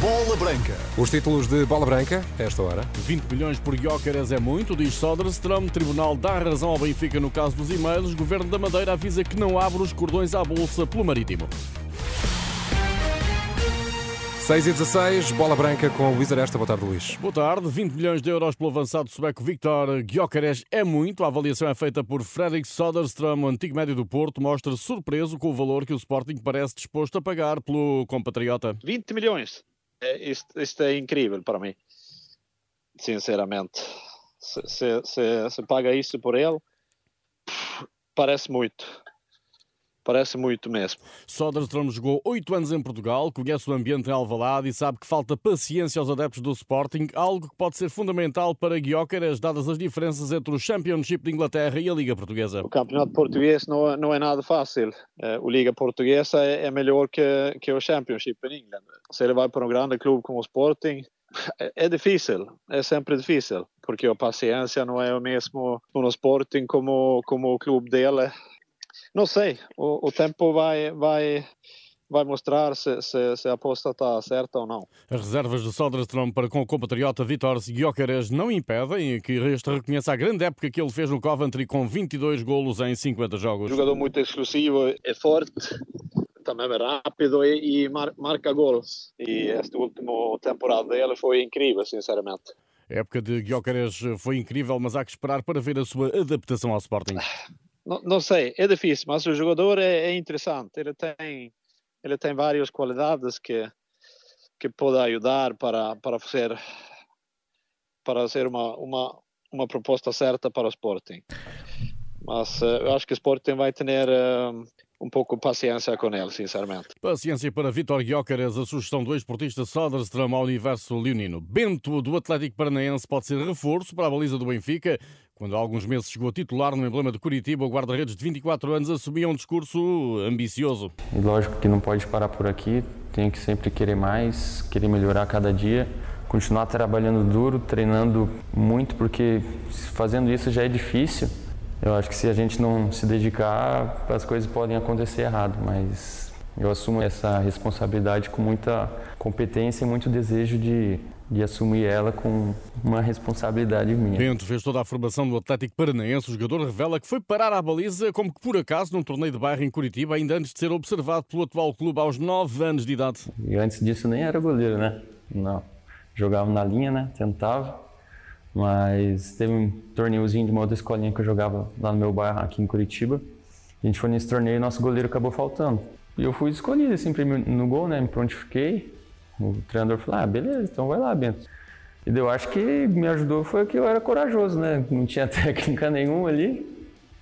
Bola Branca. Os títulos de Bola Branca, esta hora. 20 milhões por Gyökeres é muito, diz Soderstrom. Tribunal dá razão ao Benfica no caso dos e-mails. Governo da Madeira avisa que não abre os cordões à Bolsa pelo Marítimo. 6 e 16, Bola Branca com Luís Aresta. Boa tarde, Luís. Boa tarde. 20 milhões de euros pelo avançado sueco Victor Gyökeres é muito. A avaliação é feita por Fredrik Soderstrom, o antigo médio do Porto, mostra surpreso com o valor que o Sporting parece disposto a pagar pelo compatriota. 20 milhões. É, isto, isto, é incrível para mim, sinceramente. Se, se, se, se paga isso por ele, parece muito. Parece muito mesmo. Soderstrom jogou oito anos em Portugal, conhece o ambiente em Alvalade e sabe que falta paciência aos adeptos do Sporting, algo que pode ser fundamental para Guiócaras, dadas as diferenças entre o Championship de Inglaterra e a Liga Portuguesa. O campeonato português não, é, não é nada fácil. Eh, o Liga Portuguesa é, é melhor que, que o Championship em Inglaterra. Se ele vai para um grande clube como o Sporting, é, é difícil, é sempre difícil, porque a paciência não é o mesmo no Sporting como, como o clube dele não sei, o, o tempo vai, vai, vai mostrar se, se, se, a aposta está certa ou não. As reservas de Soderstrom para com o compatriota Vitor Gyökeres não impedem que este reconheça a grande época que ele fez no Coventry com 22 golos em 50 jogos. Jogador muito exclusivo, é forte, também é rápido e, e mar, marca gols. E esta última temporada dele foi incrível, sinceramente. A época de Gyökeres foi incrível, mas há que esperar para ver a sua adaptação ao Sporting. Não, não, sei, é difícil, mas o jogador é, é, interessante. Ele tem, ele tem várias qualidades que que pode ajudar para para fazer para ser uma uma uma proposta certa para o Sporting. Mas uh, eu acho que o Sporting vai ter uh, um pouco de paciência com ele, sinceramente. Paciência para Vitor Gyökeres, a sugestão do ex-portista Soderstrom ao universo leonino. Bento, do Atlético Paranaense, pode ser reforço para a baliza do Benfica. Quando há alguns meses chegou a titular no emblema de Curitiba, o guarda-redes de 24 anos assumia um discurso ambicioso. E lógico que não pode parar por aqui, tem que sempre querer mais, querer melhorar cada dia, continuar trabalhando duro, treinando muito, porque fazendo isso já é difícil. Eu acho que se a gente não se dedicar, as coisas podem acontecer errado, mas eu assumo essa responsabilidade com muita competência e muito desejo de de assumir ela com uma responsabilidade minha. Bento fez toda a formação do Atlético Paranaense. O jogador revela que foi parar à baliza como que por acaso num torneio de bairro em Curitiba, ainda antes de ser observado pelo atual clube aos 9 anos de idade. E antes disso nem era goleiro, né? Não. Jogava na linha, né? Tentava. Mas teve um torneiozinho de uma outra escolinha que eu jogava lá no meu bairro aqui em Curitiba. A gente foi nesse torneio e nosso goleiro acabou faltando. E eu fui escolhido assim, no gol, né? Me prontifiquei o treinador falou: ah, beleza, então vai lá, Bento. E eu acho que me ajudou foi que eu era corajoso, né? Não tinha técnica nenhuma ali.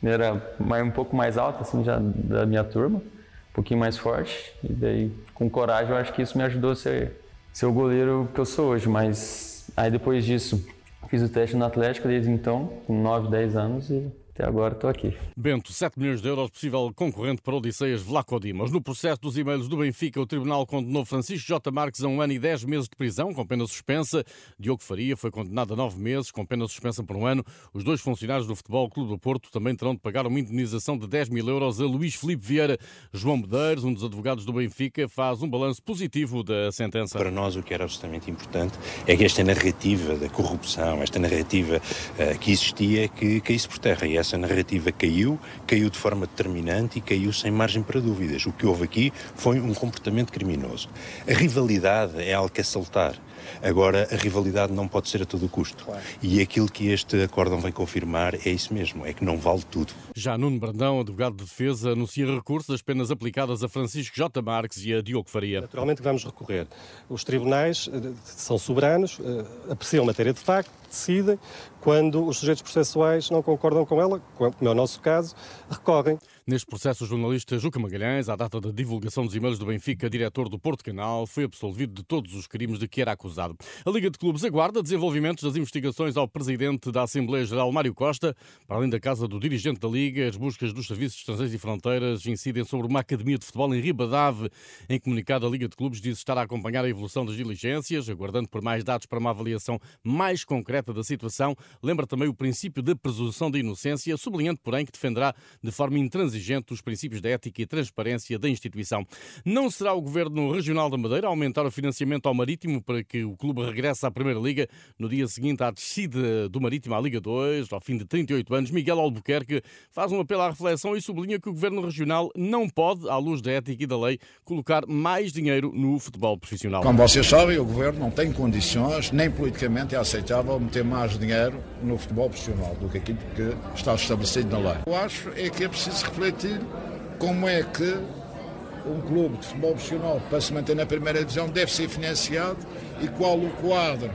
Era mais, um pouco mais alto, assim, já da minha turma. Um pouquinho mais forte. E daí, com coragem, eu acho que isso me ajudou a ser, ser o goleiro que eu sou hoje. Mas aí depois disso, fiz o teste no Atlético desde então, com 9, 10 anos. E até agora estou aqui. Bento, 7 milhões de euros, possível concorrente para Odisseias Vlaco Dimas. No processo dos e-mails do Benfica, o Tribunal condenou Francisco J. Marques a um ano e 10 meses de prisão, com pena suspensa. Diogo Faria foi condenado a 9 meses, com pena suspensa por um ano. Os dois funcionários do Futebol Clube do Porto também terão de pagar uma indenização de 10 mil euros a Luís Filipe Vieira. João Medeiros, um dos advogados do Benfica, faz um balanço positivo da sentença. Para nós, o que era absolutamente importante é que esta narrativa da corrupção, esta narrativa uh, que existia, que caísse por terra. E essa narrativa caiu, caiu de forma determinante e caiu sem margem para dúvidas. O que houve aqui foi um comportamento criminoso. A rivalidade é algo que é saltar. Agora, a rivalidade não pode ser a todo custo. Claro. E aquilo que este acórdão vem confirmar é isso mesmo, é que não vale tudo. Já Nuno Brandão, advogado de defesa, anuncia recurso das penas aplicadas a Francisco J. Marques e a Diogo Faria. Naturalmente vamos recorrer. Os tribunais eh, são soberanos, eh, apreciam matéria de facto, decidem, quando os sujeitos processuais não concordam com ela, como é o nosso caso, recorrem. Neste processo, o jornalista Juca Magalhães, à data da divulgação dos e-mails do Benfica, diretor do Porto Canal, foi absolvido de todos os crimes de que era acusado. A Liga de Clubes aguarda desenvolvimentos das investigações ao presidente da Assembleia Geral, Mário Costa. Para além da casa do dirigente da Liga, as buscas dos serviços estrangeiros e fronteiras incidem sobre uma academia de futebol em Ribadave. Em comunicado, a Liga de Clubes diz estar a acompanhar a evolução das diligências, aguardando por mais dados para uma avaliação mais concreta da situação. Lembra também o princípio da presunção de inocência, sublinhando, porém, que defenderá de forma intransigente intransigente os princípios da ética e transparência da instituição. Não será o Governo Regional da Madeira a aumentar o financiamento ao Marítimo para que o clube regresse à Primeira Liga no dia seguinte à descida do Marítimo à Liga 2, ao fim de 38 anos. Miguel Albuquerque faz um apelo à reflexão e sublinha que o Governo Regional não pode, à luz da ética e da lei, colocar mais dinheiro no futebol profissional. Como vocês sabem, o Governo não tem condições, nem politicamente é aceitável meter mais dinheiro no futebol profissional do que aquilo que está estabelecido na lei. Eu acho é que é preciso refletir como é que um clube de futebol profissional, para se manter na primeira divisão, deve ser financiado e qual o quadro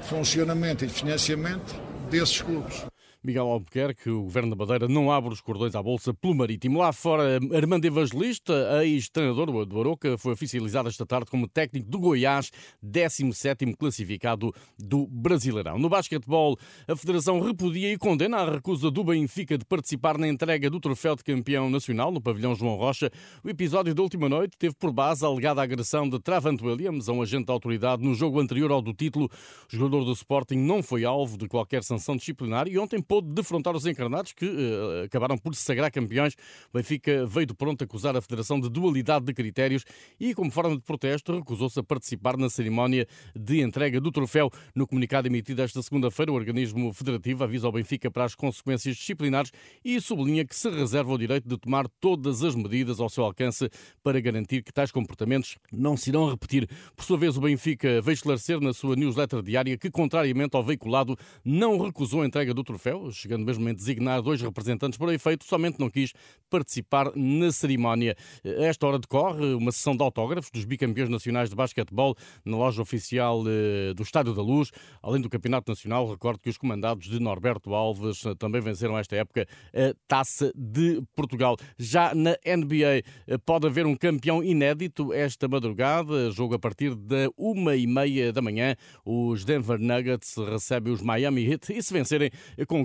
de funcionamento e de financiamento desses clubes. Miguel Albuquerque, o Governo da Madeira não abre os cordões à Bolsa pelo Marítimo. Lá fora, Armando Evangelista, ex-treinador do Aroca, foi oficializado esta tarde como técnico do Goiás, 17º classificado do Brasileirão. No basquetebol, a Federação repudia e condena a recusa do Benfica de participar na entrega do troféu de campeão nacional no pavilhão João Rocha. O episódio da última noite teve por base a alegada agressão de Travant Williams a um agente da autoridade no jogo anterior ao do título. O jogador do Sporting não foi alvo de qualquer sanção disciplinar e ontem pôde defrontar os encarnados, que uh, acabaram por se sagrar campeões. Benfica veio de pronto acusar a Federação de dualidade de critérios e, como forma de protesto, recusou-se a participar na cerimónia de entrega do troféu. No comunicado emitido esta segunda-feira, o organismo federativo avisa ao Benfica para as consequências disciplinares e sublinha que se reserva o direito de tomar todas as medidas ao seu alcance para garantir que tais comportamentos não se irão repetir. Por sua vez, o Benfica veio esclarecer na sua newsletter diária que, contrariamente ao veiculado, não recusou a entrega do troféu chegando mesmo a designar dois representantes por efeito, somente não quis participar na cerimónia. A esta hora decorre uma sessão de autógrafos dos bicampeões nacionais de basquetebol na loja oficial eh, do Estádio da Luz. Além do Campeonato Nacional, recordo que os comandados de Norberto Alves eh, também venceram esta época a Taça de Portugal. Já na NBA eh, pode haver um campeão inédito esta madrugada, jogo a partir da uma e meia da manhã. Os Denver Nuggets recebem os Miami Heat e se vencerem,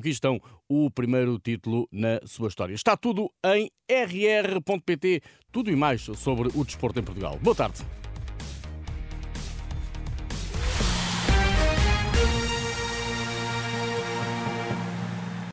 conquistam o primeiro título na sua história. Está tudo em rr.pt, tudo e mais sobre o desporto em Portugal. Boa tarde.